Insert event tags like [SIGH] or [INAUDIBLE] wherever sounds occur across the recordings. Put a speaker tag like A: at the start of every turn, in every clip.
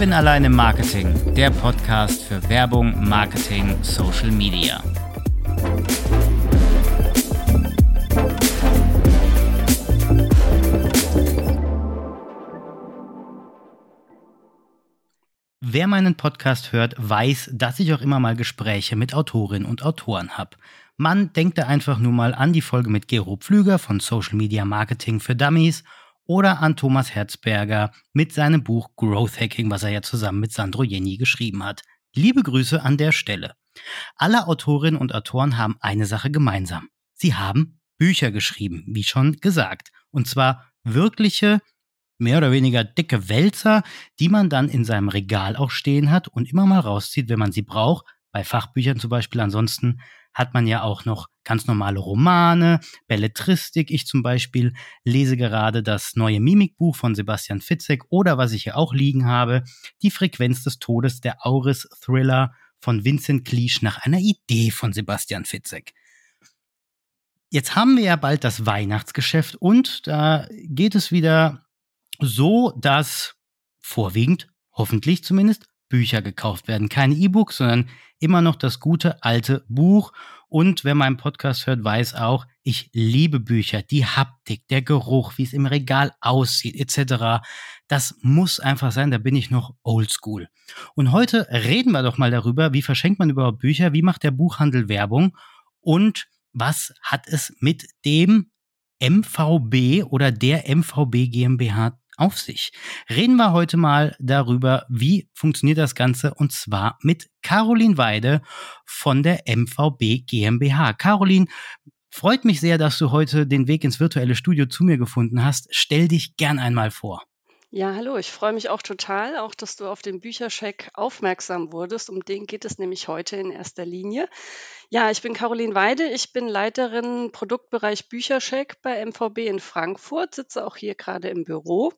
A: Kevin allein im Marketing, der Podcast für Werbung, Marketing, Social Media. Wer meinen Podcast hört, weiß, dass ich auch immer mal Gespräche mit Autorinnen und Autoren habe. Man denkt da einfach nur mal an die Folge mit Gero Pflüger von Social Media Marketing für Dummies oder an Thomas Herzberger mit seinem Buch Growth Hacking, was er ja zusammen mit Sandro Jenny geschrieben hat. Liebe Grüße an der Stelle. Alle Autorinnen und Autoren haben eine Sache gemeinsam. Sie haben Bücher geschrieben, wie schon gesagt. Und zwar wirkliche, mehr oder weniger dicke Wälzer, die man dann in seinem Regal auch stehen hat und immer mal rauszieht, wenn man sie braucht. Bei Fachbüchern zum Beispiel. Ansonsten hat man ja auch noch ganz normale Romane, Belletristik. Ich zum Beispiel lese gerade das neue Mimikbuch von Sebastian Fitzek oder was ich hier auch liegen habe, Die Frequenz des Todes, der Auris-Thriller von Vincent Cleach nach einer Idee von Sebastian Fitzek. Jetzt haben wir ja bald das Weihnachtsgeschäft und da geht es wieder so, dass vorwiegend, hoffentlich zumindest, Bücher gekauft werden. Keine E-Books, sondern immer noch das gute alte Buch. Und wer meinen Podcast hört, weiß auch, ich liebe Bücher, die Haptik, der Geruch, wie es im Regal aussieht, etc. Das muss einfach sein, da bin ich noch oldschool. Und heute reden wir doch mal darüber, wie verschenkt man überhaupt Bücher, wie macht der Buchhandel Werbung und was hat es mit dem MVB oder der MVB GmbH auf sich. Reden wir heute mal darüber, wie funktioniert das Ganze und zwar mit Caroline Weide von der MVB GmbH. Caroline, freut mich sehr, dass du heute den Weg ins virtuelle Studio zu mir gefunden hast. Stell dich gern einmal vor.
B: Ja, hallo, ich freue mich auch total, auch dass du auf den Büchercheck aufmerksam wurdest. Um den geht es nämlich heute in erster Linie. Ja, ich bin Caroline Weide, ich bin Leiterin Produktbereich Büchercheck bei MVB in Frankfurt, sitze auch hier gerade im Büro.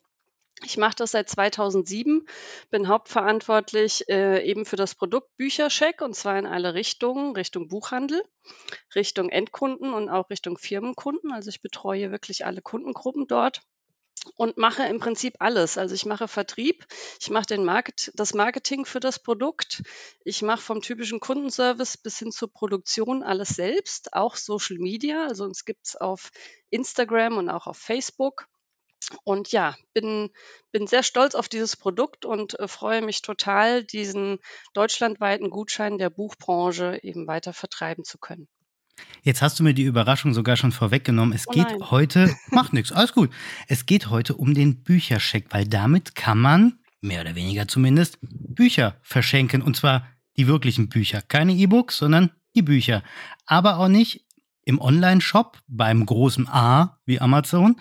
B: Ich mache das seit 2007, bin hauptverantwortlich äh, eben für das Produkt Büchercheck und zwar in alle Richtungen, Richtung Buchhandel, Richtung Endkunden und auch Richtung Firmenkunden. Also ich betreue wirklich alle Kundengruppen dort und mache im Prinzip alles. Also ich mache Vertrieb, ich mache den Market, das Marketing für das Produkt, ich mache vom typischen Kundenservice bis hin zur Produktion alles selbst, auch Social Media. Also uns gibt es auf Instagram und auch auf Facebook. Und ja, bin, bin sehr stolz auf dieses Produkt und äh, freue mich total, diesen deutschlandweiten Gutschein der Buchbranche eben weiter vertreiben zu können.
A: Jetzt hast du mir die Überraschung sogar schon vorweggenommen. Es oh geht heute, [LAUGHS] macht nichts, alles gut. Es geht heute um den Bücherscheck, weil damit kann man, mehr oder weniger zumindest, Bücher verschenken. Und zwar die wirklichen Bücher. Keine E-Books, sondern die Bücher. Aber auch nicht im Online-Shop beim großen A wie Amazon,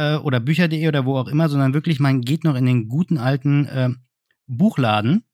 A: äh, oder Bücher.de oder wo auch immer, sondern wirklich, man geht noch in den guten alten äh, Buchladen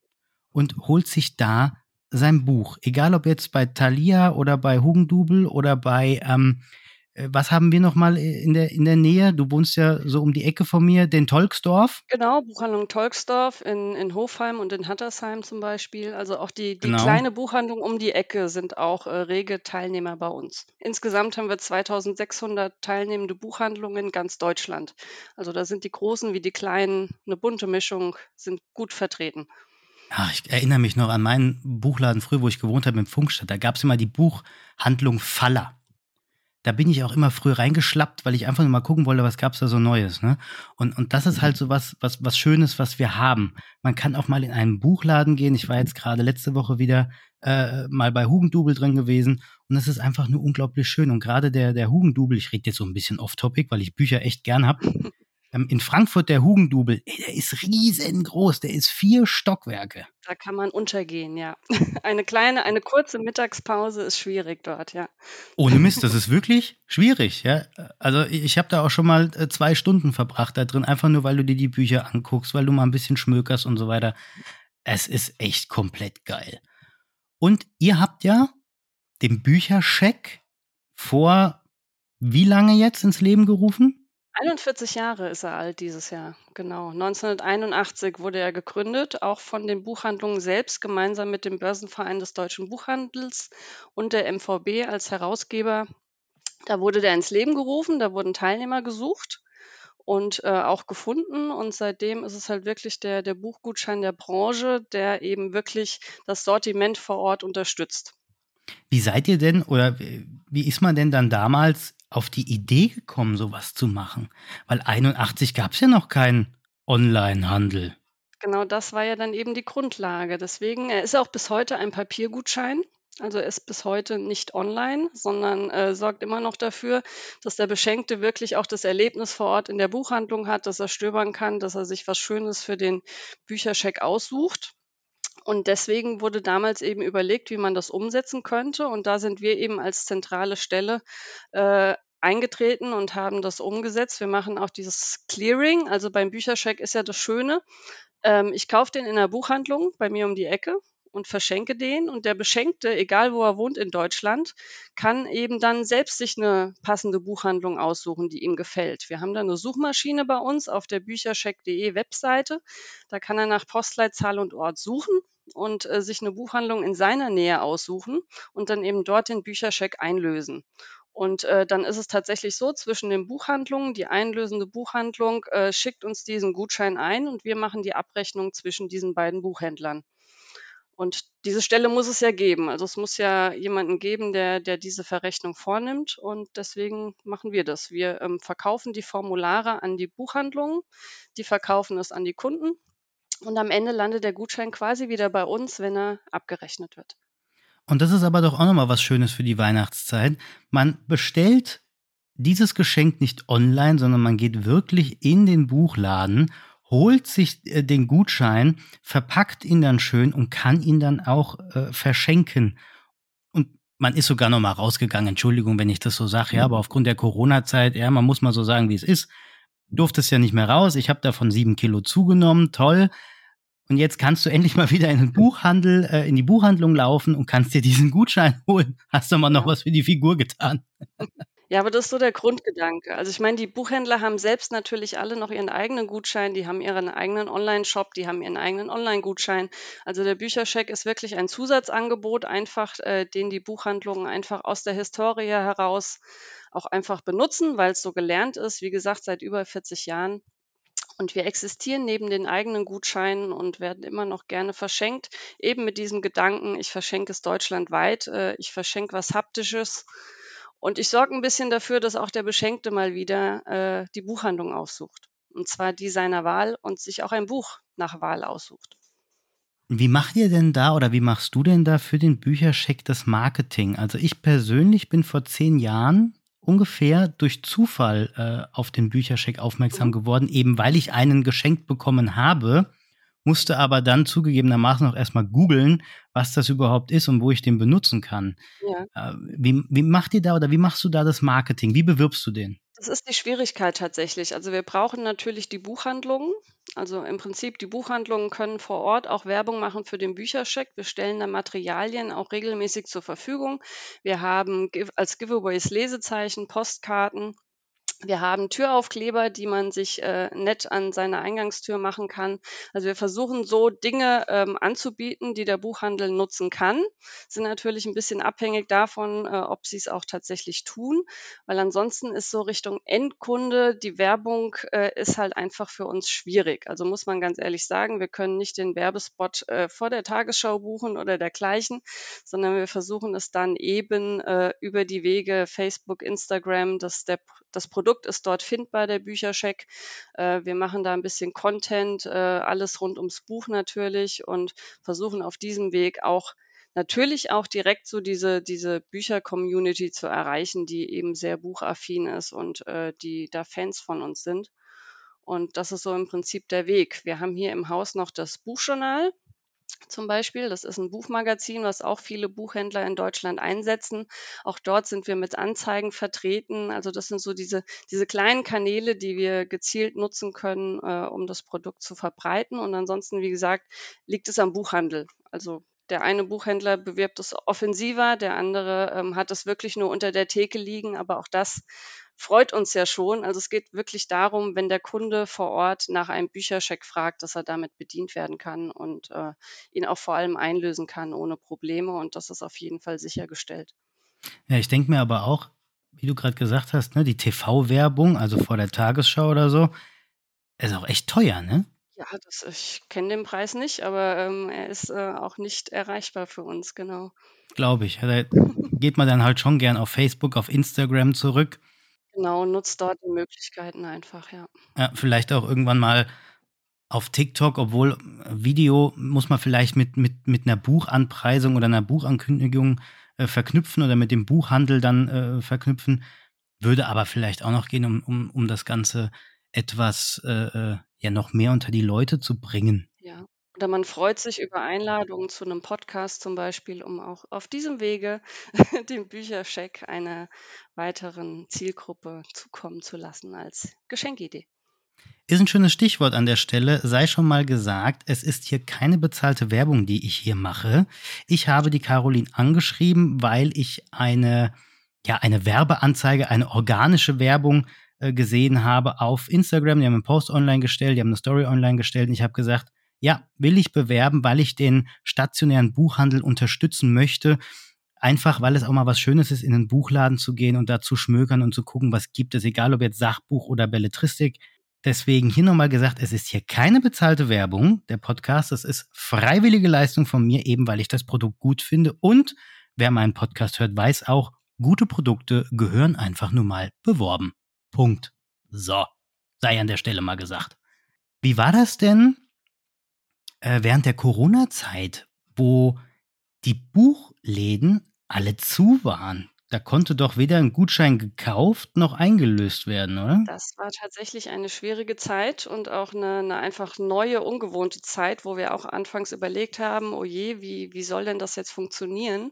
A: und holt sich da sein Buch. Egal ob jetzt bei Thalia oder bei Hugendubel oder bei ähm, äh, was haben wir noch mal in der, in der Nähe? Du wohnst ja so um die Ecke von mir, den Tolksdorf.
B: Genau, Buchhandlung Tolksdorf in, in Hofheim und in Hattersheim zum Beispiel. Also auch die, die genau. kleine Buchhandlung um die Ecke sind auch äh, rege Teilnehmer bei uns. Insgesamt haben wir 2600 teilnehmende Buchhandlungen in ganz Deutschland. Also da sind die großen wie die kleinen, eine bunte Mischung, sind gut vertreten.
A: Ach, ich erinnere mich noch an meinen Buchladen früher, wo ich gewohnt habe, im Funkstadt. Da gab es immer die Buchhandlung Faller da bin ich auch immer früh reingeschlappt, weil ich einfach nur mal gucken wollte, was gab's da so Neues. Ne? Und, und das ist halt so was, was, was Schönes, was wir haben. Man kann auch mal in einen Buchladen gehen. Ich war jetzt gerade letzte Woche wieder äh, mal bei Hugendubel drin gewesen und es ist einfach nur unglaublich schön. Und gerade der, der Hugendubel, ich rede jetzt so ein bisschen off-topic, weil ich Bücher echt gern hab. Ähm, in Frankfurt der Hugendubel, ey, der ist riesengroß, der ist vier Stockwerke.
B: Da kann man untergehen, ja. [LAUGHS] Eine kleine, eine kurze Mittagspause ist schwierig dort, ja.
A: Ohne Mist, [LAUGHS] das ist wirklich schwierig, ja. Also ich habe da auch schon mal äh, zwei Stunden verbracht da drin, einfach nur, weil du dir die Bücher anguckst, weil du mal ein bisschen schmökerst und so weiter. Es ist echt komplett geil. Und ihr habt ja den Büchercheck vor wie lange jetzt ins Leben gerufen?
B: 41 Jahre ist er alt dieses Jahr, genau. 1981 wurde er gegründet, auch von den Buchhandlungen selbst gemeinsam mit dem Börsenverein des deutschen Buchhandels und der MVB als Herausgeber. Da wurde der ins Leben gerufen, da wurden Teilnehmer gesucht und äh, auch gefunden. Und seitdem ist es halt wirklich der, der Buchgutschein der Branche, der eben wirklich das Sortiment vor Ort unterstützt.
A: Wie seid ihr denn oder wie ist man denn dann damals auf die Idee gekommen, sowas zu machen? Weil 81 gab es ja noch keinen Online-Handel.
B: Genau das war ja dann eben die Grundlage. Deswegen, er ist auch bis heute ein Papiergutschein. Also er ist bis heute nicht online, sondern äh, sorgt immer noch dafür, dass der Beschenkte wirklich auch das Erlebnis vor Ort in der Buchhandlung hat, dass er stöbern kann, dass er sich was Schönes für den Büchercheck aussucht. Und deswegen wurde damals eben überlegt, wie man das umsetzen könnte. Und da sind wir eben als zentrale Stelle äh, eingetreten und haben das umgesetzt. Wir machen auch dieses Clearing. Also beim Büchercheck ist ja das Schöne. Ähm, ich kaufe den in der Buchhandlung bei mir um die Ecke und verschenke den. Und der Beschenkte, egal wo er wohnt in Deutschland, kann eben dann selbst sich eine passende Buchhandlung aussuchen, die ihm gefällt. Wir haben da eine Suchmaschine bei uns auf der büchercheck.de Webseite. Da kann er nach Postleitzahl und Ort suchen und äh, sich eine Buchhandlung in seiner Nähe aussuchen und dann eben dort den Büchercheck einlösen. Und äh, dann ist es tatsächlich so, zwischen den Buchhandlungen, die einlösende Buchhandlung äh, schickt uns diesen Gutschein ein und wir machen die Abrechnung zwischen diesen beiden Buchhändlern. Und diese Stelle muss es ja geben. Also es muss ja jemanden geben, der, der diese Verrechnung vornimmt. Und deswegen machen wir das. Wir ähm, verkaufen die Formulare an die Buchhandlungen, die verkaufen es an die Kunden. Und am Ende landet der Gutschein quasi wieder bei uns, wenn er abgerechnet wird.
A: Und das ist aber doch auch nochmal was Schönes für die Weihnachtszeit. Man bestellt dieses Geschenk nicht online, sondern man geht wirklich in den Buchladen holt sich äh, den Gutschein, verpackt ihn dann schön und kann ihn dann auch äh, verschenken. Und man ist sogar noch mal rausgegangen, Entschuldigung, wenn ich das so sage, ja, aber aufgrund der Corona-Zeit, ja, man muss mal so sagen, wie es ist, durfte es ja nicht mehr raus. Ich habe davon sieben Kilo zugenommen, toll. Und jetzt kannst du [LAUGHS] endlich mal wieder in den Buchhandel, äh, in die Buchhandlung laufen und kannst dir diesen Gutschein [LAUGHS] holen. Hast du mal noch was für die Figur getan?
B: Ja, aber das ist so der Grundgedanke. Also ich meine, die Buchhändler haben selbst natürlich alle noch ihren eigenen Gutschein, die haben ihren eigenen Online-Shop, die haben ihren eigenen Online-Gutschein. Also der Büchercheck ist wirklich ein Zusatzangebot, einfach, äh, den die Buchhandlungen einfach aus der Historie heraus auch einfach benutzen, weil es so gelernt ist. Wie gesagt, seit über 40 Jahren. Und wir existieren neben den eigenen Gutscheinen und werden immer noch gerne verschenkt, eben mit diesem Gedanken, ich verschenke es deutschlandweit, äh, ich verschenke was Haptisches und ich sorge ein bisschen dafür, dass auch der Beschenkte mal wieder äh, die Buchhandlung aufsucht. Und zwar die seiner Wahl und sich auch ein Buch nach Wahl aussucht.
A: Wie macht ihr denn da oder wie machst du denn da für den Büchercheck das Marketing? Also ich persönlich bin vor zehn Jahren ungefähr durch Zufall äh, auf den Büchercheck aufmerksam mhm. geworden, eben weil ich einen geschenkt bekommen habe, musste aber dann zugegebenermaßen auch erstmal googeln, was das überhaupt ist und wo ich den benutzen kann. Ja. Äh, wie, wie macht ihr da oder wie machst du da das Marketing? Wie bewirbst du den?
B: Das ist die Schwierigkeit tatsächlich. Also wir brauchen natürlich die Buchhandlungen. Also im Prinzip, die Buchhandlungen können vor Ort auch Werbung machen für den Büchercheck. Wir stellen da Materialien auch regelmäßig zur Verfügung. Wir haben als Giveaways Lesezeichen, Postkarten wir haben Türaufkleber, die man sich äh, nett an seine Eingangstür machen kann. Also wir versuchen so Dinge ähm, anzubieten, die der Buchhandel nutzen kann. Sind natürlich ein bisschen abhängig davon, äh, ob sie es auch tatsächlich tun, weil ansonsten ist so Richtung Endkunde die Werbung äh, ist halt einfach für uns schwierig. Also muss man ganz ehrlich sagen, wir können nicht den Werbespot äh, vor der Tagesschau buchen oder dergleichen, sondern wir versuchen es dann eben äh, über die Wege Facebook, Instagram, dass der, das Produkt Produkt ist dort findbar, der Büchercheck. Äh, wir machen da ein bisschen Content, äh, alles rund ums Buch natürlich und versuchen auf diesem Weg auch natürlich auch direkt so diese, diese Bücher-Community zu erreichen, die eben sehr buchaffin ist und äh, die da Fans von uns sind. Und das ist so im Prinzip der Weg. Wir haben hier im Haus noch das Buchjournal zum Beispiel. Das ist ein Buchmagazin, was auch viele Buchhändler in Deutschland einsetzen. Auch dort sind wir mit Anzeigen vertreten. Also das sind so diese, diese kleinen Kanäle, die wir gezielt nutzen können, äh, um das Produkt zu verbreiten. Und ansonsten, wie gesagt, liegt es am Buchhandel. Also der eine Buchhändler bewirbt es offensiver, der andere ähm, hat es wirklich nur unter der Theke liegen, aber auch das freut uns ja schon. Also es geht wirklich darum, wenn der Kunde vor Ort nach einem Büchercheck fragt, dass er damit bedient werden kann und äh, ihn auch vor allem einlösen kann ohne Probleme. Und das ist auf jeden Fall sichergestellt.
A: Ja, ich denke mir aber auch, wie du gerade gesagt hast, ne, die TV-Werbung, also vor der Tagesschau oder so, ist auch echt teuer, ne?
B: Ja, das ich kenne den Preis nicht, aber, ähm, er ist, äh, auch nicht erreichbar für uns, genau.
A: Glaube ich. Da [LAUGHS] geht man dann halt schon gern auf Facebook, auf Instagram zurück.
B: Genau, nutzt dort die Möglichkeiten einfach, ja.
A: Ja, vielleicht auch irgendwann mal auf TikTok, obwohl äh, Video muss man vielleicht mit, mit, mit einer Buchanpreisung oder einer Buchankündigung äh, verknüpfen oder mit dem Buchhandel dann äh, verknüpfen. Würde aber vielleicht auch noch gehen, um, um, um das Ganze etwas äh, äh ja noch mehr unter die Leute zu bringen.
B: Ja. Oder man freut sich über Einladungen zu einem Podcast zum Beispiel, um auch auf diesem Wege [LAUGHS] den Bücherscheck einer weiteren Zielgruppe zukommen zu lassen als Geschenkidee.
A: Ist ein schönes Stichwort an der Stelle. Sei schon mal gesagt, es ist hier keine bezahlte Werbung, die ich hier mache. Ich habe die Caroline angeschrieben, weil ich eine, ja, eine Werbeanzeige, eine organische Werbung äh, gesehen habe auf Instagram. Die haben einen Post online gestellt, die haben eine Story online gestellt und ich habe gesagt, ja, will ich bewerben, weil ich den stationären Buchhandel unterstützen möchte. Einfach, weil es auch mal was Schönes ist, in einen Buchladen zu gehen und da zu schmökern und zu gucken, was gibt es, egal ob jetzt Sachbuch oder Belletristik. Deswegen hier nochmal gesagt, es ist hier keine bezahlte Werbung, der Podcast. Es ist freiwillige Leistung von mir, eben weil ich das Produkt gut finde. Und wer meinen Podcast hört, weiß auch, gute Produkte gehören einfach nur mal beworben. Punkt. So, sei an der Stelle mal gesagt. Wie war das denn äh, während der Corona-Zeit, wo die Buchläden alle zu waren? Da konnte doch weder ein Gutschein gekauft noch eingelöst werden, oder?
B: Das war tatsächlich eine schwierige Zeit und auch eine 'ne einfach neue, ungewohnte Zeit, wo wir auch anfangs überlegt haben: „Oh je, wie wie soll denn das jetzt funktionieren?“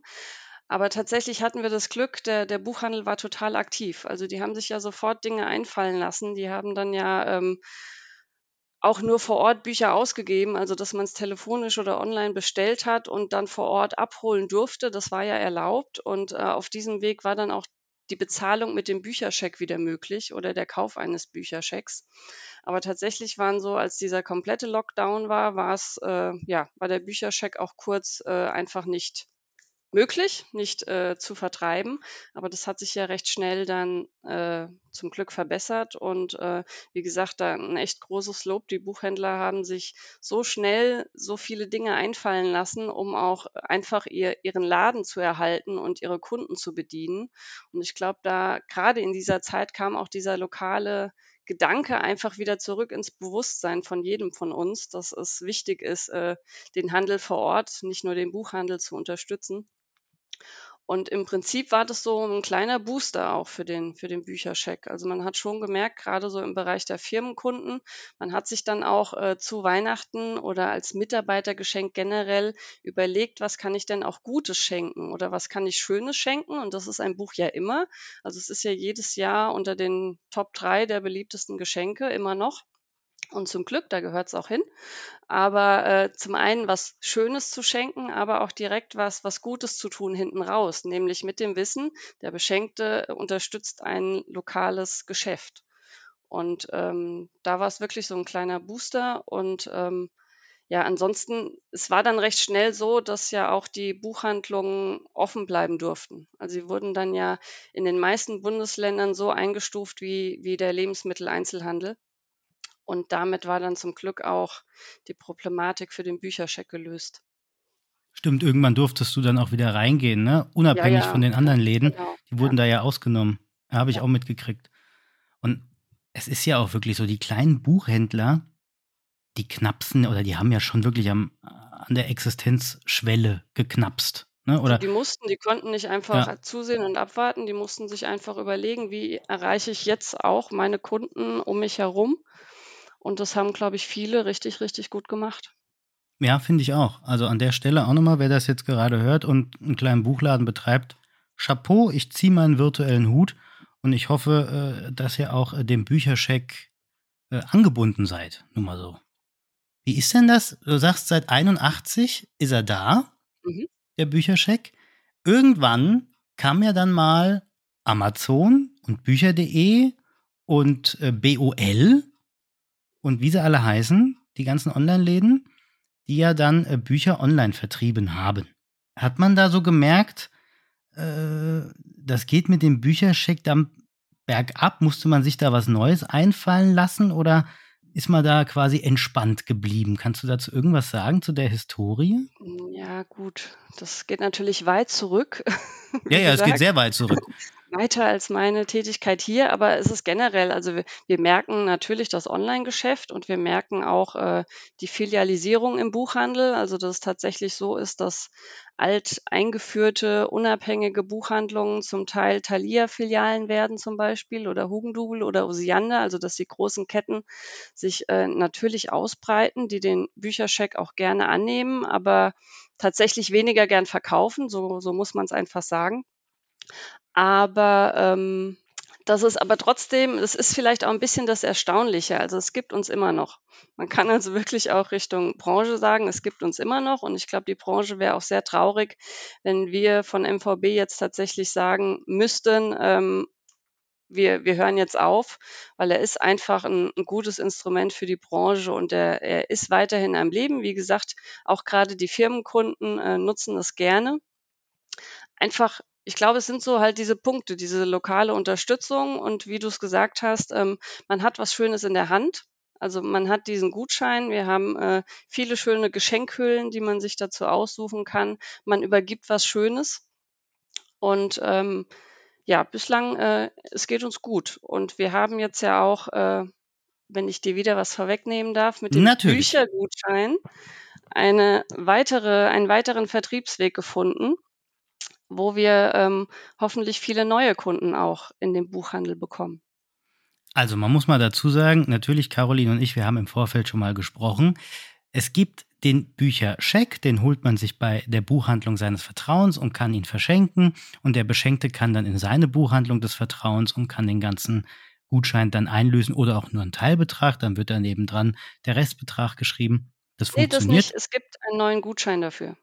B: Aber tatsächlich hatten wir das Glück, der der Buchhandel war total aktiv. Also, die haben sich ja sofort Dinge einfallen lassen. Die haben dann ja, ähm auch nur vor Ort Bücher ausgegeben, also dass man es telefonisch oder online bestellt hat und dann vor Ort abholen durfte. Das war ja erlaubt und, äh, auf diesem Weg war dann auch die Bezahlung mit dem Bücherscheck wieder möglich oder der Kauf eines Bücherschecks. Aber tatsächlich waren so, als dieser komplette Lockdown war, war's, äh ja, war der Bücherscheck auch kurz, äh, einfach nicht möglich, nicht äh, zu vertreiben. Aber das hat sich ja recht schnell dann äh, zum Glück verbessert. Und äh, wie gesagt, da ein echt großes Lob. Die Buchhändler haben sich so schnell so viele Dinge einfallen lassen, um auch einfach ihr, ihren Laden zu erhalten und ihre Kunden zu bedienen. Und ich glaube, da gerade in dieser Zeit kam auch dieser lokale Gedanke einfach wieder zurück ins Bewusstsein von jedem von uns, dass es wichtig ist, äh, den Handel vor Ort, nicht nur den Buchhandel zu unterstützen. Und im Prinzip war das so ein kleiner Booster auch für den für den Bücherscheck. Also, man hat schon gemerkt, gerade so im Bereich der Firmenkunden, man hat sich dann auch, äh, zu Weihnachten oder als Mitarbeitergeschenk generell überlegt: „Was kann ich denn auch Gutes schenken oder was kann ich Schönes schenken?“ Und das ist ein Buch ja immer. Also, es ist ja jedes Jahr unter den Top 3 der beliebtesten Geschenke immer noch. Und zum Glück, da gehört es auch hin. Aber, äh, zum einen was Schönes zu schenken, aber auch direkt was was Gutes zu tun hinten raus, nämlich mit dem Wissen, der Beschenkte unterstützt ein lokales Geschäft. Und, ähm, da war es wirklich so ein kleiner Booster und, ähm, ja, ansonsten es war dann recht schnell so, dass ja auch die Buchhandlungen offen bleiben durften. Also, sie wurden dann ja in den meisten Bundesländern so eingestuft wie wie der Lebensmitteleinzelhandel. Und damit war dann zum Glück auch die Problematik für den Bücherscheck gelöst.
A: Stimmt, irgendwann durftest du dann auch wieder reingehen, ne? Unabhängig
B: Ja, ja,
A: von den anderen Läden.
B: genau,
A: Die
B: ja.
A: wurden da ja ausgenommen. Habe ich
B: Ja.
A: auch mitgekriegt. Und es ist ja auch wirklich so, die kleinen Buchhändler, die knapsen oder die haben ja schon wirklich am, an der Existenzschwelle geknapst. Ne? Oder
B: Die mussten die konnten nicht einfach
A: ja,
B: zusehen und abwarten. Die mussten sich einfach überlegen: „Wie erreiche ich jetzt auch meine Kunden um mich herum?“ Und das haben, glaube ich, viele richtig, richtig gut gemacht.
A: ja finde ich auch. Also an der Stelle auch nochmal, wer das jetzt gerade hört und einen kleinen Buchladen betreibt, Chapeau, ich ziehe meinen virtuellen Hut und ich hoffe, äh, dass ihr auch äh, dem Bücherscheck äh, angebunden seid. Nur mal so. Wie ist denn das? Du sagst, seit 81 ist er da,
B: Mhm.
A: der Bücherscheck. Irgendwann kam ja dann mal Amazon und Bücher.de und BOL und wie sie alle heißen, die ganzen Online-Läden, die ja dann äh, Bücher online vertrieben haben. Hat man da so gemerkt, äh, das geht mit dem Bücherscheck dann bergab. Musste man sich da was Neues einfallen lassen oder ist man da quasi entspannt geblieben? Kannst du dazu irgendwas sagen zu der Historie?
B: Ja, gut. Das geht natürlich weit zurück. [LAUGHS]
A: Ja, ja, es geht sehr weit zurück
B: weiter als meine Tätigkeit hier, aber es ist generell, also wir, wir merken natürlich das Online-Geschäft und wir merken auch äh, die Filialisierung im Buchhandel, also dass es tatsächlich so ist, dass alt eingeführte unabhängige Buchhandlungen zum Teil Thalia-Filialen werden zum Beispiel oder Hugendubel oder Osiander, also dass die großen Ketten sich äh, natürlich ausbreiten, die den Büchercheck auch gerne annehmen, aber tatsächlich weniger gern verkaufen, so, so muss man es einfach sagen. Aber ähm, das ist aber trotzdem, es ist vielleicht auch ein bisschen das Erstaunliche. Also es gibt uns immer noch. Man kann also wirklich auch Richtung Branche sagen, es gibt uns immer noch. Und ich glaube, die Branche wäre auch sehr traurig, wenn wir von MVB jetzt tatsächlich sagen müssten, ähm, wir, wir hören jetzt auf, weil er ist einfach ein, ein gutes Instrument für die Branche und er, er ist weiterhin am Leben. Wie gesagt, auch gerade die Firmenkunden äh, nutzen das gerne. Einfach ich glaube, es sind so halt diese Punkte, diese lokale Unterstützung und wie du es gesagt hast, ähm, man hat was Schönes in der Hand. Also man hat diesen Gutschein, wir haben äh, viele schöne Geschenkhüllen, die man sich dazu aussuchen kann. Man übergibt was Schönes und ähm, ja, bislang, äh, es geht uns gut. Und wir haben jetzt ja auch, äh, wenn ich dir wieder was vorwegnehmen darf, mit dem
A: Natürlich.
B: Büchergutschein eine weitere, einen weiteren Vertriebsweg gefunden wo wir ähm, hoffentlich viele neue Kunden auch in den Buchhandel bekommen.
A: Also man muss mal dazu sagen, natürlich Caroline und ich, wir haben im Vorfeld schon mal gesprochen. Es gibt den Bücherscheck, den holt man sich bei der Buchhandlung seines Vertrauens und kann ihn verschenken. Und der Beschenkte kann dann in seine Buchhandlung des Vertrauens und kann den ganzen Gutschein dann einlösen oder auch nur einen Teilbetrag. Dann wird dann nebendran der Restbetrag geschrieben. Das nee, funktioniert. Das nicht.
B: Es gibt einen neuen Gutschein dafür.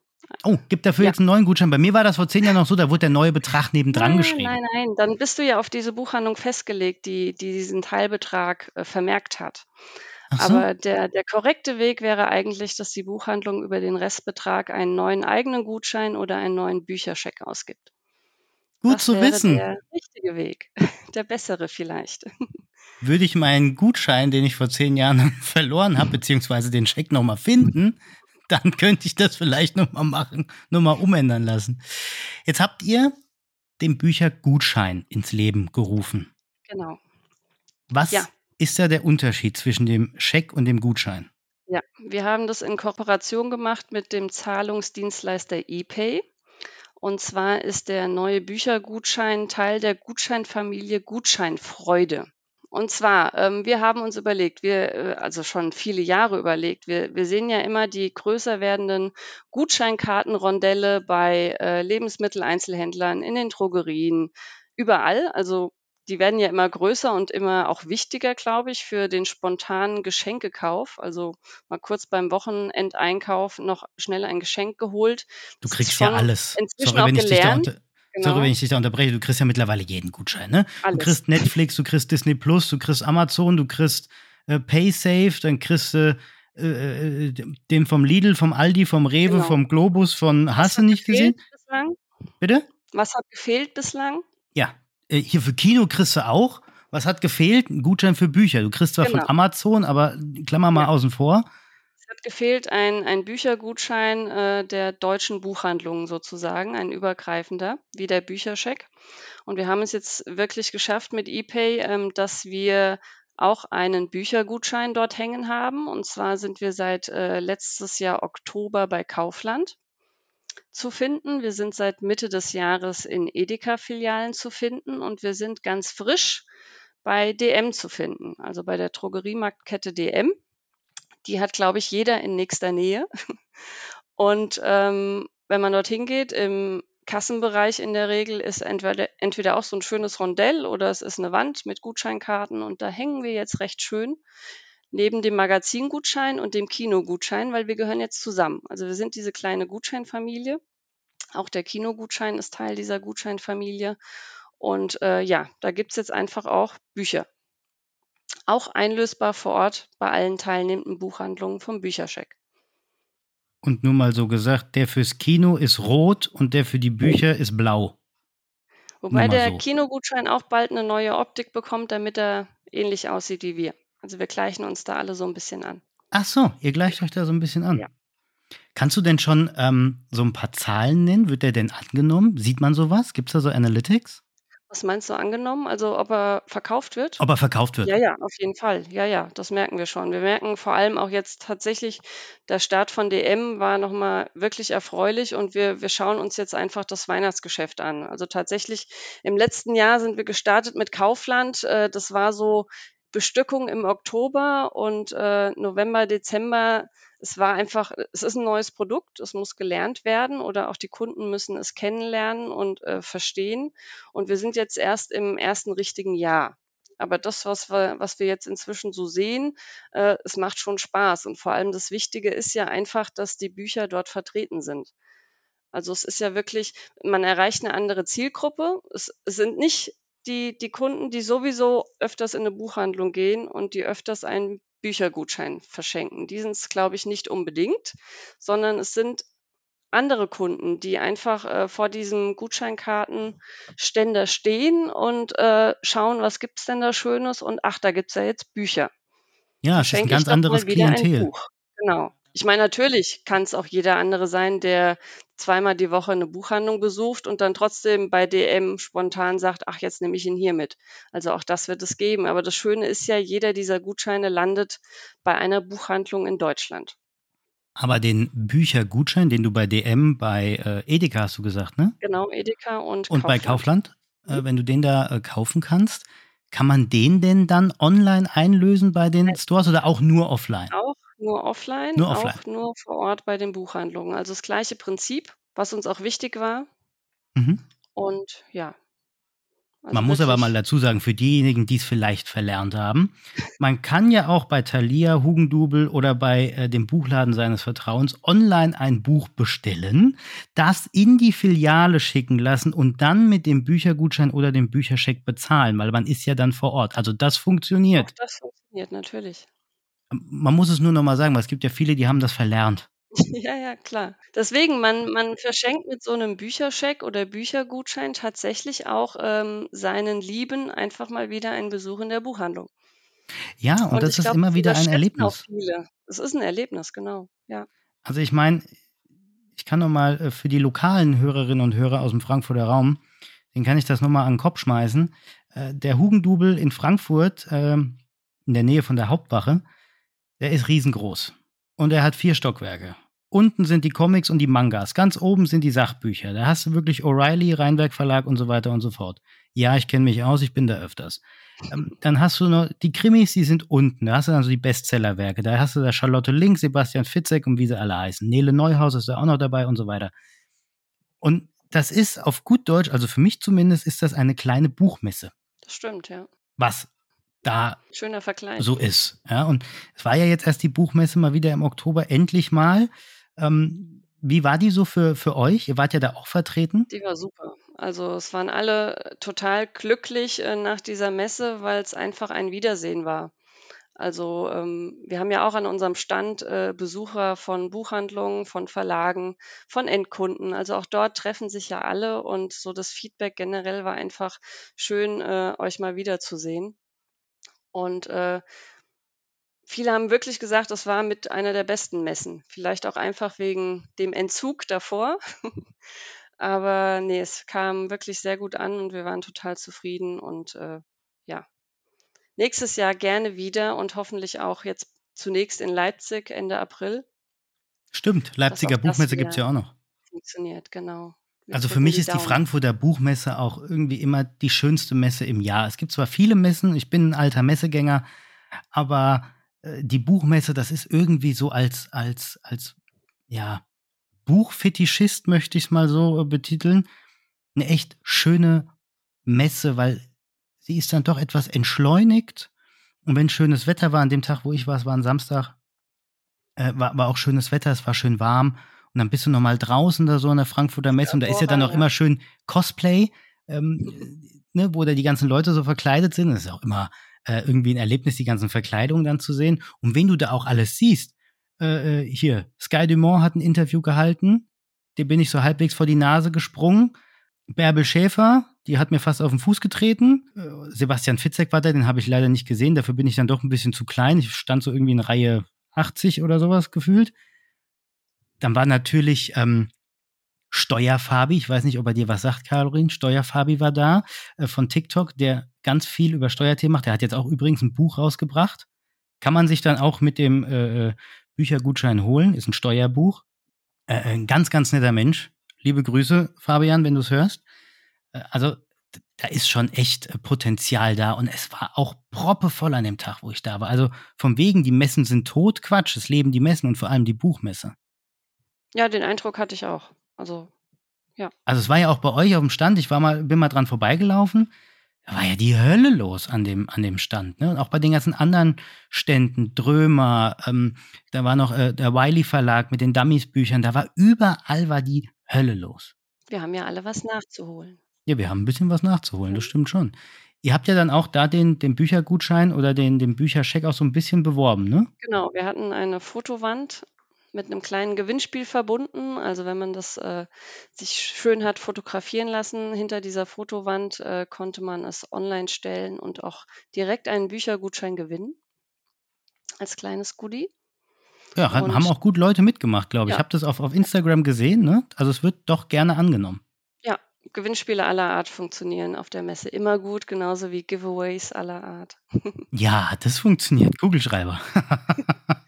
A: Oh, gibt dafür ja. jetzt einen neuen Gutschein. Bei mir war das vor zehn Jahren noch so, da wurde der neue Betrag nebendran
B: nein,
A: geschrieben.
B: Nein, nein, dann bist du ja auf diese Buchhandlung festgelegt, die, die diesen Teilbetrag äh, vermerkt hat. So. Aber der, der korrekte Weg wäre eigentlich, dass die Buchhandlung über den Restbetrag einen neuen eigenen Gutschein oder einen neuen Bücherscheck ausgibt.
A: Gut das zu wäre wissen.
B: Der richtige Weg, [LAUGHS] der bessere vielleicht. [LAUGHS]
A: Würde ich meinen Gutschein, den ich vor zehn Jahren [LAUGHS] verloren habe, beziehungsweise den Scheck nochmal finden, dann [LAUGHS] könnte ich das vielleicht nochmal machen, nochmal umändern lassen. Jetzt habt ihr den Büchergutschein ins Leben gerufen.
B: Genau.
A: Was ja. ist da der Unterschied zwischen dem Scheck und dem Gutschein?
B: Ja, wir haben das in Kooperation gemacht mit dem Zahlungsdienstleister ePay. Und zwar ist der neue Büchergutschein Teil der Gutscheinfamilie Gutscheinfreude. Und zwar, ähm, wir haben uns überlegt, wir, äh, also schon viele Jahre überlegt, wir, wir sehen ja immer die größer werdenden Gutscheinkartenrondelle bei äh, Lebensmitteleinzelhändlern, in den Drogerien, überall. Also die werden ja immer größer und immer auch wichtiger, glaube ich, für den spontanen Geschenkekauf. Also mal kurz beim Wochenendeinkauf noch schnell ein Geschenk geholt.
A: Du kriegst ja alles. Inzwischen Sorry, auch gelernt. Genau. Sorry, wenn ich dich da unterbreche, du kriegst ja mittlerweile jeden Gutschein, ne? Alles. Du kriegst Netflix, du kriegst Disney Plus, du kriegst Amazon, du kriegst äh, PaySafe, dann kriegst du äh, äh, den vom Lidl, vom Aldi, vom Rewe, genau. vom Globus, von Hast du nicht gesehen? Bislang? Bitte?
B: Was hat gefehlt bislang?
A: Ja, äh, hier für Kino kriegst du auch. Was hat gefehlt? Ein Gutschein für Bücher. Du kriegst zwar genau. von Amazon, aber klammer mal ja. außen vor
B: hat gefehlt ein, ein Büchergutschein äh, der deutschen Buchhandlungen sozusagen, ein übergreifender, wie der Bücherscheck. Und wir haben es jetzt wirklich geschafft mit ePay, ähm, dass wir auch einen Büchergutschein dort hängen haben. Und zwar sind wir seit äh, letztes Jahr Oktober bei Kaufland zu finden. Wir sind seit Mitte des Jahres in Edeka-Filialen zu finden und wir sind ganz frisch bei DM zu finden, also bei der Drogeriemarktkette DM. Die hat, glaube ich, jeder in nächster Nähe. Und ähm, wenn man dorthin geht, im Kassenbereich in der Regel ist entweder, entweder auch so ein schönes Rondell oder es ist eine Wand mit Gutscheinkarten und da hängen wir jetzt recht schön neben dem Magazingutschein und dem Kinogutschein, weil wir gehören jetzt zusammen. Also wir sind diese kleine Gutscheinfamilie. Auch der Kinogutschein ist Teil dieser Gutscheinfamilie. Und äh, ja, da gibt es jetzt einfach auch Bücher auch einlösbar vor Ort bei allen teilnehmenden Buchhandlungen vom Büchercheck.
A: Und nur mal so gesagt, der fürs Kino ist rot und der für die Bücher ist blau.
B: Wobei der
A: so.
B: Kinogutschein auch bald eine neue Optik bekommt, damit er ähnlich aussieht wie wir. Also wir gleichen uns da alle so ein bisschen an.
A: Ach so, ihr gleicht euch da so ein bisschen an.
B: Ja.
A: Kannst du denn schon ähm, so ein paar Zahlen nennen? Wird der denn angenommen? Sieht man sowas? Gibt es da so Analytics?
B: Was meinst du angenommen? Also ob er verkauft wird?
A: Ob er verkauft wird?
B: Ja, ja, auf jeden Fall. Ja, ja, das merken wir schon. Wir merken vor allem auch jetzt tatsächlich, der Start von DM war nochmal wirklich erfreulich und wir, wir schauen uns jetzt einfach das Weihnachtsgeschäft an. Also tatsächlich im letzten Jahr sind wir gestartet mit Kaufland. Äh, Das war so Bestückung im Oktober und äh, November, Dezember. Es war einfach, es ist ein neues Produkt, es muss gelernt werden oder auch die Kunden müssen es kennenlernen und äh, verstehen. Und wir sind jetzt erst im ersten richtigen Jahr. Aber das, was wir, was wir jetzt inzwischen so sehen, äh, es macht schon Spaß. Und vor allem das Wichtige ist ja einfach, dass die Bücher dort vertreten sind. Also es ist ja wirklich, man erreicht eine andere Zielgruppe. Es, es sind nicht die, die Kunden, die sowieso öfters in eine Buchhandlung gehen und die öfters einen Büchergutschein verschenken. Die sind es, glaube ich, nicht unbedingt, sondern es sind andere Kunden, die einfach äh, vor diesem Gutscheinkartenständer stehen und äh, schauen, was gibt's denn da Schönes und ach, da gibt's ja jetzt Bücher.
A: Ja, es ist ein ganz anderes
B: ein
A: Klientel.
B: Buch. Genau. Ich meine, natürlich kann es auch jeder andere sein, der zweimal die Woche eine Buchhandlung besucht und dann trotzdem bei DM spontan sagt, ach, jetzt nehme ich ihn hier mit. Also auch das wird es geben. Aber das Schöne ist ja, jeder dieser Gutscheine landet bei einer Buchhandlung in Deutschland.
A: Aber den Büchergutschein, den du bei DM, bei äh, Edeka hast du gesagt, ne?
B: Genau, Edeka und,
A: Und bei Kaufland, äh, wenn du den da äh, kaufen kannst, kann man den denn dann online einlösen bei den Stores oder auch nur offline?
B: Auch nur offline,
A: Nur
B: auch
A: offline.
B: nur vor Ort bei den Buchhandlungen. Also das gleiche Prinzip, was uns auch wichtig war.
A: Mhm.
B: Und ja. Also
A: Man muss aber mal dazu sagen, für diejenigen, die es vielleicht verlernt haben, man kann ja auch bei Thalia, Hugendubel oder bei äh, dem Buchladen seines Vertrauens online ein Buch bestellen, das in die Filiale schicken lassen und dann mit dem Büchergutschein oder dem Bücherscheck bezahlen, weil man ist ja dann vor Ort. Also das
B: Auch
A: funktioniert.
B: das funktioniert natürlich.
A: Man muss es nur noch mal sagen, weil es gibt ja viele, die haben das verlernt. [LAUGHS]
B: Ja, ja, klar. Deswegen, man, man verschenkt mit so einem Bücherscheck oder Büchergutschein tatsächlich auch ähm, seinen Lieben einfach mal wieder einen Besuch in der Buchhandlung.
A: Ja, und, das
B: ich
A: ist
B: glaub,
A: immer
B: das
A: wieder ein Erlebnis.
B: Es ist ein Erlebnis, genau. Ja.
A: Also ich meine, ich kann noch mal äh, für die lokalen Hörerinnen und Hörer aus dem Frankfurter Raum, den kann ich das noch mal an den Kopf schmeißen. Äh, Der Hugendubel in Frankfurt, ähm, in der Nähe von der Hauptwache, der ist riesengroß. Und er hat vier Stockwerke. Unten sind die Comics und die Mangas. Ganz oben sind die Sachbücher. Da hast du wirklich O'Reilly, Rheinwerk Verlag und so weiter und so fort. Ja, ich kenne mich aus, ich bin da öfters. Ähm, dann hast du noch die Krimis, die sind unten. Da hast du dann so die Bestsellerwerke. Da hast du da Charlotte Link, Sebastian Fitzek und wie sie alle heißen. Nele Neuhaus ist da auch noch dabei und so weiter. Und das ist auf gut Deutsch, also für mich zumindest, ist das eine kleine Buchmesse,
B: Das stimmt, ja.
A: was da
B: Schöner Vergleich.
A: so ist. Ja, und es war ja jetzt erst die Buchmesse mal wieder im Oktober, endlich mal. Ähm, wie war die so für, für euch? Ihr wart ja da auch vertreten.
B: Die war super. Also es waren alle total glücklich äh, nach dieser Messe, weil es einfach ein Wiedersehen war. Also ähm, wir haben ja auch an unserem Stand äh, Besucher von Buchhandlungen, von Verlagen, von Endkunden. Also auch dort treffen sich ja alle und so das Feedback generell war einfach schön, äh, euch mal wiederzusehen. Und äh, viele haben wirklich gesagt, das war mit einer der besten Messen. Vielleicht auch einfach wegen dem Entzug davor. [LAUGHS] Aber nee, es kam wirklich sehr gut an und wir waren total zufrieden und äh, ja, nächstes Jahr gerne wieder und hoffentlich auch jetzt zunächst in Leipzig Ende April
A: Stimmt, Leipziger Buchmesse gibt es ja auch noch.
B: funktioniert, genau.
A: Also für mich ist die. Frankfurter Buchmesse auch irgendwie immer die schönste Messe im Jahr. Es gibt zwar viele Messen, ich bin ein alter Messegänger, aber äh, die Buchmesse, das ist irgendwie so als, als, als, ja, Buchfetischist möchte ich es mal so äh, betiteln, eine echt schöne Messe, weil sie ist dann doch etwas entschleunigt. Und wenn schönes Wetter war, an dem Tag, wo ich war, es war ein Samstag, äh, war, war auch schönes Wetter, es war schön warm. Und dann bist du noch mal draußen da so an der Frankfurter Messe und da ist ja dann auch
B: Hervorragend,
A: immer schön Cosplay, ähm, ne, wo da die ganzen Leute so verkleidet sind. Das ist auch immer äh, irgendwie ein Erlebnis, die ganzen Verkleidungen dann zu sehen. Und wenn du da auch alles siehst, äh, äh, hier, Sky Dumont hat ein Interview gehalten, dem bin ich so halbwegs vor die Nase gesprungen. Bärbel Schäfer die hat mir fast auf den Fuß getreten. Äh, Sebastian Fitzek war da, den habe ich leider nicht gesehen. Dafür bin ich dann doch ein bisschen zu klein. Ich stand so irgendwie in Reihe 80 oder sowas gefühlt. Dann war natürlich ähm, Steuerfabi, ich weiß nicht, ob er dir was sagt, Caroline. Steuerfabi war da äh, von TikTok, der ganz viel über Steuerthemen macht. Der hat jetzt auch übrigens ein Buch rausgebracht. Kann man sich dann auch mit dem äh, äh Büchergutschein holen. Ist ein Steuerbuch. Äh, ein ganz, ganz netter Mensch. Liebe Grüße, Fabian, wenn du es hörst. Äh, also da ist schon echt äh, Potenzial da und es war auch proppevoll an dem Tag, wo ich da war. Also vom wegen, die Messen sind tot, Quatsch, es leben die Messen und vor allem die Buchmesse.
B: Ja, den Eindruck hatte ich auch. Also, ja.
A: Also es war ja auch bei euch auf dem Stand, ich war mal, bin mal dran vorbeigelaufen. Da war ja die Hölle los an dem, an dem Stand. Ne? Und auch bei den ganzen anderen Ständen, Drömer, ähm, da war noch äh, der Wiley Verlag mit den Dummies-Büchern, da war überall war die Hölle los.
B: Wir haben ja alle was nachzuholen.
A: Ja, wir haben ein bisschen was nachzuholen, das stimmt schon. Ihr habt ja dann auch da den, den Büchergutschein oder den, den Bücherscheck auch so ein bisschen beworben, ne?
B: Genau, wir hatten eine Fotowand mit einem kleinen Gewinnspiel verbunden. Also wenn man das äh, sich schön hat fotografieren lassen, hinter dieser Fotowand äh, konnte man es online stellen und auch direkt einen Büchergutschein gewinnen als kleines Goodie.
A: Ja, haben, haben auch gut Leute mitgemacht, glaube ich. Ja. Ich habe das auf, auf Instagram gesehen, ne? Also es wird doch gerne angenommen.
B: Ja, Gewinnspiele aller Art funktionieren auf der Messe immer gut, genauso wie Giveaways aller Art. [LAUGHS]
A: ja, das funktioniert. Kugelschreiber. [LAUGHS]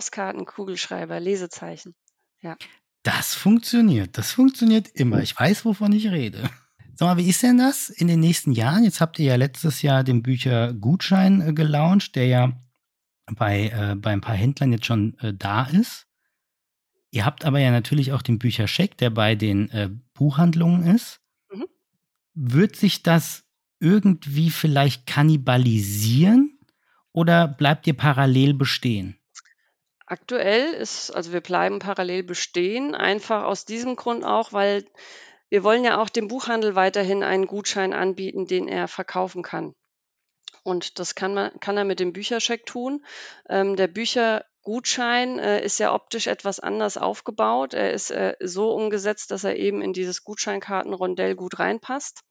B: Postkarten, Kugelschreiber, Lesezeichen. Ja.
A: Das funktioniert. Das funktioniert immer. Ich weiß, wovon ich rede. Sag mal, wie ist denn das in den nächsten Jahren? Jetzt habt ihr ja letztes Jahr den Büchergutschein äh, gelauncht, der ja bei, äh, bei ein paar Händlern jetzt schon äh, da ist. Ihr habt aber ja natürlich auch den Büchercheck, der bei den äh, Buchhandlungen ist. Mhm. Wird sich das irgendwie vielleicht kannibalisieren oder bleibt ihr parallel bestehen?
B: Aktuell ist also wir bleiben parallel bestehen, einfach aus diesem Grund auch, weil wir wollen ja auch dem Buchhandel weiterhin einen Gutschein anbieten, den er verkaufen kann. Und das kann man kann er mit dem Bücherscheck tun. Ähm, der Büchergutschein, äh, ist ja optisch etwas anders aufgebaut. Er ist, äh, so umgesetzt, dass er eben in dieses Gutscheinkartenrondell gut reinpasst.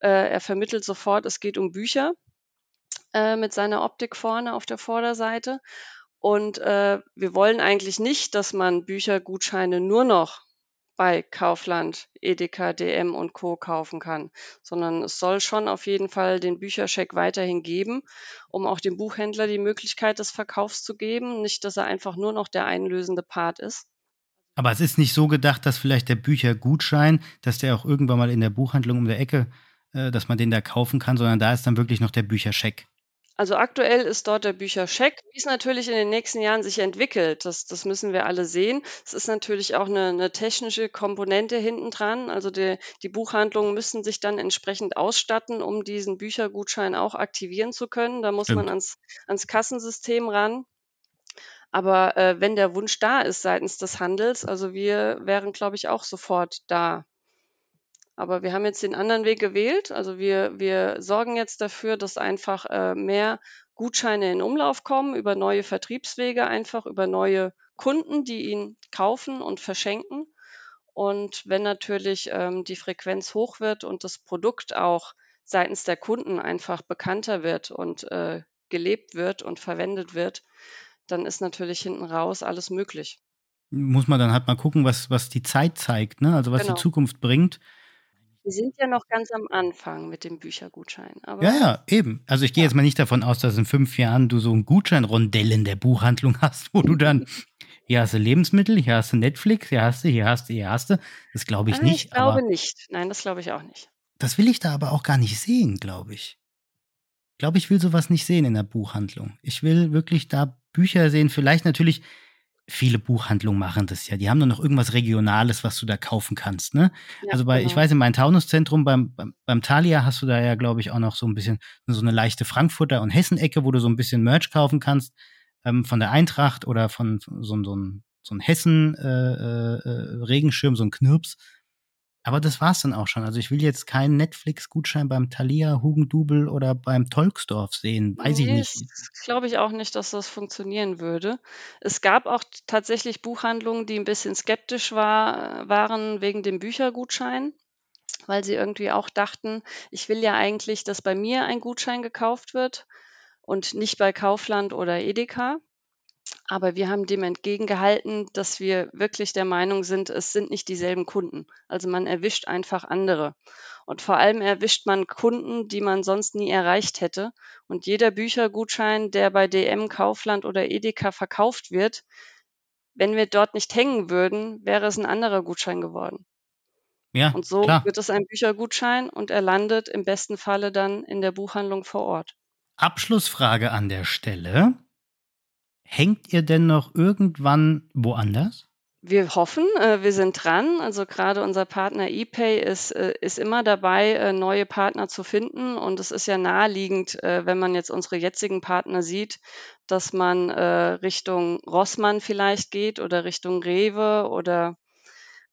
B: Äh, er vermittelt sofort, es geht um Bücher, äh, mit seiner Optik vorne auf der Vorderseite. Und äh, wir wollen eigentlich nicht, dass man Büchergutscheine nur noch bei Kaufland, Edeka, DM und Co. kaufen kann, sondern es soll schon auf jeden Fall den Bücherscheck weiterhin geben, um auch dem Buchhändler die Möglichkeit des Verkaufs zu geben, nicht, dass er einfach nur noch der einlösende Part ist.
A: Aber es ist nicht so gedacht, dass vielleicht der Büchergutschein, dass der auch irgendwann mal in der Buchhandlung um der Ecke, äh, dass man den da kaufen kann, sondern da ist dann wirklich noch der Bücherscheck.
B: Also aktuell ist dort der Büchercheck. Wie es natürlich in den nächsten Jahren sich entwickelt, das, das müssen wir alle sehen. Es ist natürlich auch eine, eine technische Komponente hinten dran. Also die, die Buchhandlungen müssen sich dann entsprechend ausstatten, um diesen Büchergutschein auch aktivieren zu können. Da muss Stimmt. man ans, ans Kassensystem ran. Aber äh, wenn der Wunsch da ist seitens des Handels, also wir wären, glaube ich, auch sofort da. Aber wir haben jetzt den anderen Weg gewählt. Also wir, wir sorgen jetzt dafür, dass einfach äh, mehr Gutscheine in Umlauf kommen über neue Vertriebswege, einfach über neue Kunden, die ihn kaufen und verschenken. Und wenn natürlich ähm, die Frequenz hoch wird und das Produkt auch seitens der Kunden einfach bekannter wird und äh, gelebt wird und verwendet wird, dann ist natürlich hinten raus alles möglich.
A: Muss man dann halt mal gucken, was, was die Zeit zeigt, ne? also was genau. die Zukunft bringt.
B: Wir sind ja noch ganz am Anfang mit dem Büchergutschein.
A: Aber ja, ja, eben. Also ich gehe ja. jetzt mal nicht davon aus, dass in fünf Jahren du so ein Gutscheinrondell in der Buchhandlung [LAUGHS] hast, wo du dann, hier hast du Lebensmittel, hier hast du Netflix, hier hast du, hier hast du, hier hast du. Das glaube ich Nein, nicht.
B: Ich glaube nicht. Nein, das glaube ich auch nicht.
A: Das will ich da aber auch gar nicht sehen, glaube ich. Ich glaube, ich will sowas nicht sehen in der Buchhandlung. Ich will wirklich da Bücher sehen, vielleicht natürlich viele Buchhandlungen machen das ja. Die haben nur noch irgendwas Regionales, was du da kaufen kannst. Ne? Ja, also bei, genau. ich weiß, in meinem Taunuszentrum beim, beim, beim Thalia hast du da ja, glaube ich, auch noch so ein bisschen so eine leichte Frankfurter und Hessen-Ecke, wo du so ein bisschen Merch kaufen kannst ähm, von der Eintracht oder von so, so, ein, so ein Hessen-Regenschirm, äh, äh, so ein Knirps. Aber das war's dann auch schon. Also ich will jetzt keinen Netflix-Gutschein beim Thalia, Hugendubel oder beim Tolksdorf sehen. Weiß nee, ich nicht.
B: Glaube ich auch nicht, dass das funktionieren würde. Es gab auch tatsächlich Buchhandlungen, die ein bisschen skeptisch war, waren wegen dem Büchergutschein. weil sie irgendwie auch dachten, ich will ja eigentlich, dass bei mir ein Gutschein gekauft wird und nicht bei Kaufland oder Edeka. Aber wir haben dem entgegengehalten, dass wir wirklich der Meinung sind, es sind nicht dieselben Kunden. Also man erwischt einfach andere. Und vor allem erwischt man Kunden, die man sonst nie erreicht hätte. Und jeder Büchergutschein, der bei DM, Kaufland oder Edeka verkauft wird, wenn wir dort nicht hängen würden, wäre es ein anderer Gutschein geworden.
A: Ja,
B: Und so
A: klar.
B: wird es ein Büchergutschein und er landet im besten Falle dann in der Buchhandlung vor Ort.
A: Abschlussfrage an der Stelle. Hängt ihr denn noch irgendwann woanders?
B: Wir hoffen, äh, wir sind dran. Also gerade unser Partner ePay ist, äh, ist immer dabei, äh, neue Partner zu finden. Und es ist ja naheliegend, äh, wenn man jetzt unsere jetzigen Partner sieht, dass man äh, Richtung Rossmann vielleicht geht oder Richtung Rewe oder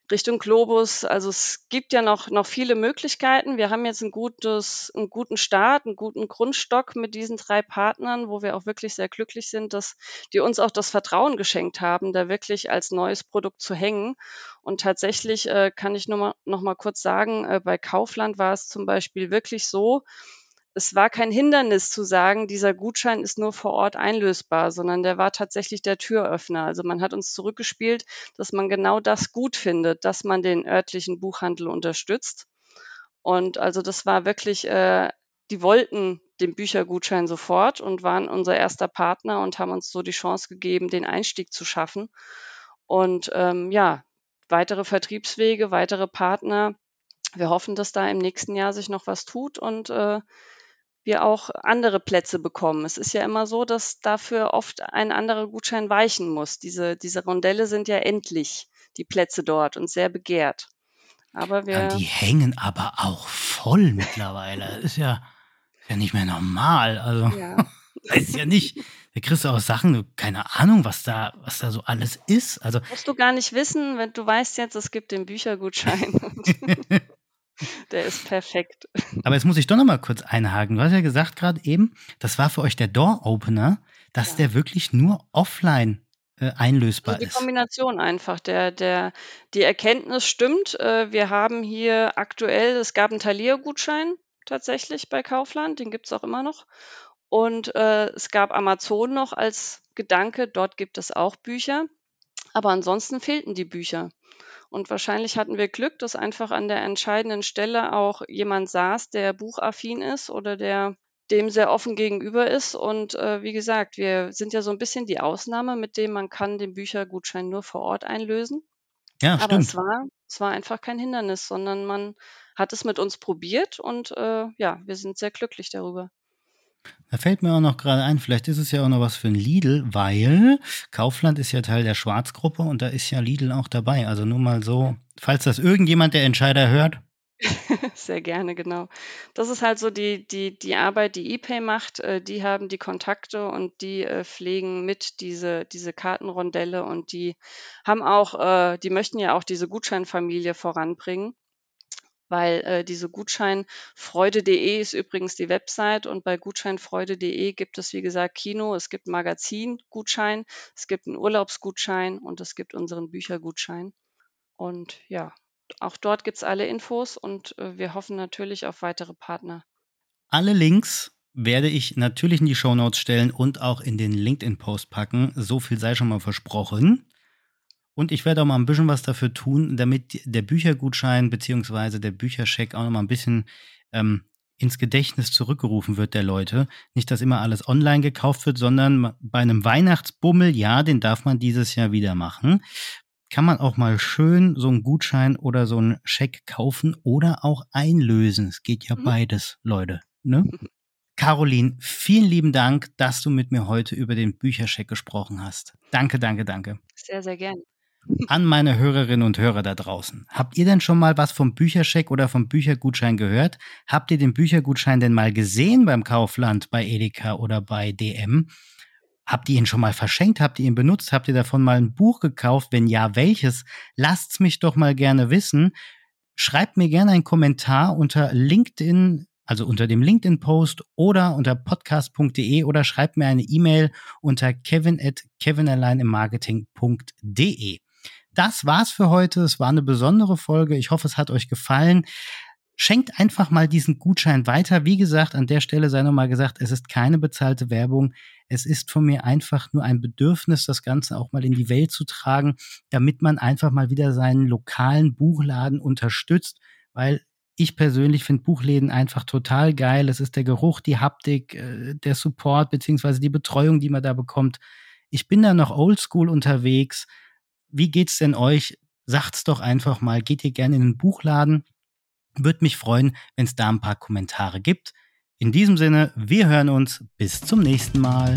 B: Richtung Globus. Also es gibt ja noch, noch viele Möglichkeiten. Wir haben jetzt ein gutes, einen guten Start, einen guten Grundstock mit diesen drei Partnern, wo wir auch wirklich sehr glücklich sind, dass die uns auch das Vertrauen geschenkt haben, da wirklich als neues Produkt zu hängen. Und tatsächlich äh, kann ich nur mal, noch mal kurz sagen, äh, bei Kaufland war es zum Beispiel wirklich so, es war kein Hindernis zu sagen, dieser Gutschein ist nur vor Ort einlösbar, sondern der war tatsächlich der Türöffner. Also man hat uns zurückgespielt, dass man genau das gut findet, dass man den örtlichen Buchhandel unterstützt. Und also das war wirklich, äh, die wollten den Büchergutschein sofort und waren unser erster Partner und haben uns so die Chance gegeben, den Einstieg zu schaffen. Und ähm, ja, weitere Vertriebswege, weitere Partner. Wir hoffen, dass da im nächsten Jahr sich noch was tut und äh, wir auch andere Plätze bekommen. Es ist ja immer so, dass dafür oft ein anderer Gutschein weichen muss. Diese, diese Rondelle sind ja endlich, die Plätze dort und sehr begehrt. Aber
A: Ja,
B: wir,
A: die hängen aber auch voll [LAUGHS] mittlerweile. Das ist ja, ist ja nicht mehr normal. Also,
B: ja, [LAUGHS]
A: weiß ja nicht. Da kriegst du auch Sachen, keine Ahnung, was da, was da so alles ist. Also,
B: musst du gar nicht wissen, wenn du weißt jetzt, es gibt den Büchergutschein [LAUGHS] [LAUGHS] der ist perfekt.
A: aber jetzt muss ich doch noch mal kurz einhaken. Du hast ja gesagt gerade eben, das war für euch der Door-Opener, dass
B: Ja.
A: der wirklich nur offline äh, einlösbar
B: Also die
A: ist.
B: Kombination einfach. Der, der, die Erkenntnis stimmt. Äh, wir haben hier aktuell, es gab einen Thalia-Gutschein tatsächlich bei Kaufland, den gibt es auch immer noch. Und äh, es gab Amazon noch als Gedanke, dort gibt es auch Bücher. Aber ansonsten fehlten die Bücher. Und wahrscheinlich hatten wir Glück, dass einfach an der entscheidenden Stelle auch jemand saß, der buchaffin ist oder der dem sehr offen gegenüber ist. Und äh, wie gesagt, wir sind ja so ein bisschen die Ausnahme, mit dem man kann den Büchergutschein nur vor Ort einlösen.
A: Ja,
B: Aber es
A: stimmt.
B: war, es war einfach kein Hindernis, sondern man hat es mit uns probiert und äh, ja, wir sind sehr glücklich darüber.
A: Da fällt mir auch noch gerade ein, vielleicht ist es ja auch noch was für ein Lidl, weil Kaufland ist ja Teil der Schwarzgruppe und da ist ja Lidl auch dabei. Also nur mal so, falls das irgendjemand der Entscheider hört. [LAUGHS]
B: Sehr gerne, genau. Das ist halt so die, die, die Arbeit, die ePay macht. Äh, die haben die Kontakte und die äh, pflegen mit diese, diese Kartenrondelle und die haben auch, äh, die möchten ja auch diese Gutscheinfamilie voranbringen. Weil äh, diese Gutscheinfreude.de ist übrigens die Website und bei Gutscheinfreude.de gibt es, wie gesagt, Kino, es gibt Magazingutschein, es gibt einen Urlaubsgutschein und es gibt unseren Büchergutschein. Und ja, auch dort gibt es alle Infos und äh, wir hoffen natürlich auf weitere Partner.
A: Alle Links werde ich natürlich in die Shownotes stellen und auch in den LinkedIn-Post packen. So viel sei schon mal versprochen. Und ich werde auch mal ein bisschen was dafür tun, damit der Büchergutschein bzw. der Bücherscheck auch noch mal ein bisschen ähm, ins Gedächtnis zurückgerufen wird der Leute. Nicht, dass immer alles online gekauft wird, sondern bei einem Weihnachtsbummel, ja, den darf man dieses Jahr wieder machen. Kann man auch mal schön so einen Gutschein oder so einen Scheck kaufen oder auch einlösen. Es geht ja
B: Mhm.
A: beides, Leute. Ne? Caroline, vielen lieben Dank, dass du mit mir heute über den Bücherscheck gesprochen hast. Danke, danke, danke.
B: Sehr, sehr gern.
A: An meine Hörerinnen und Hörer da draußen. Habt ihr denn schon mal was vom Bücherscheck oder vom Büchergutschein gehört? Habt ihr den Büchergutschein denn mal gesehen beim Kaufland, bei Edeka oder bei DM? Habt ihr ihn schon mal verschenkt? Habt ihr ihn benutzt? Habt ihr davon mal ein Buch gekauft? Wenn ja, welches? Lasst's mich doch mal gerne wissen. Schreibt mir gerne einen Kommentar unter LinkedIn, also unter dem LinkedIn-Post oder unter podcast.de oder schreibt mir eine E-Mail unter kevin at kevinalleinemarketing.de. Das war's für heute. Es war eine besondere Folge. Ich hoffe, es hat euch gefallen. schenkt einfach mal diesen Gutschein weiter. Wie gesagt, an der Stelle sei nochmal gesagt, es ist keine bezahlte Werbung. Es ist von mir einfach nur ein Bedürfnis, das Ganze auch mal in die Welt zu tragen, damit man einfach mal wieder seinen lokalen Buchladen unterstützt, weil ich persönlich finde Buchläden einfach total geil. Es ist der Geruch, die Haptik, äh, der Support beziehungsweise die Betreuung, die man da bekommt. Ich bin da noch oldschool unterwegs. Wie geht's denn euch? Sagt's doch einfach mal. Geht ihr gerne in den Buchladen? Würde mich freuen, wenn es da ein paar Kommentare gibt. In diesem Sinne, wir hören uns. Bis zum nächsten Mal.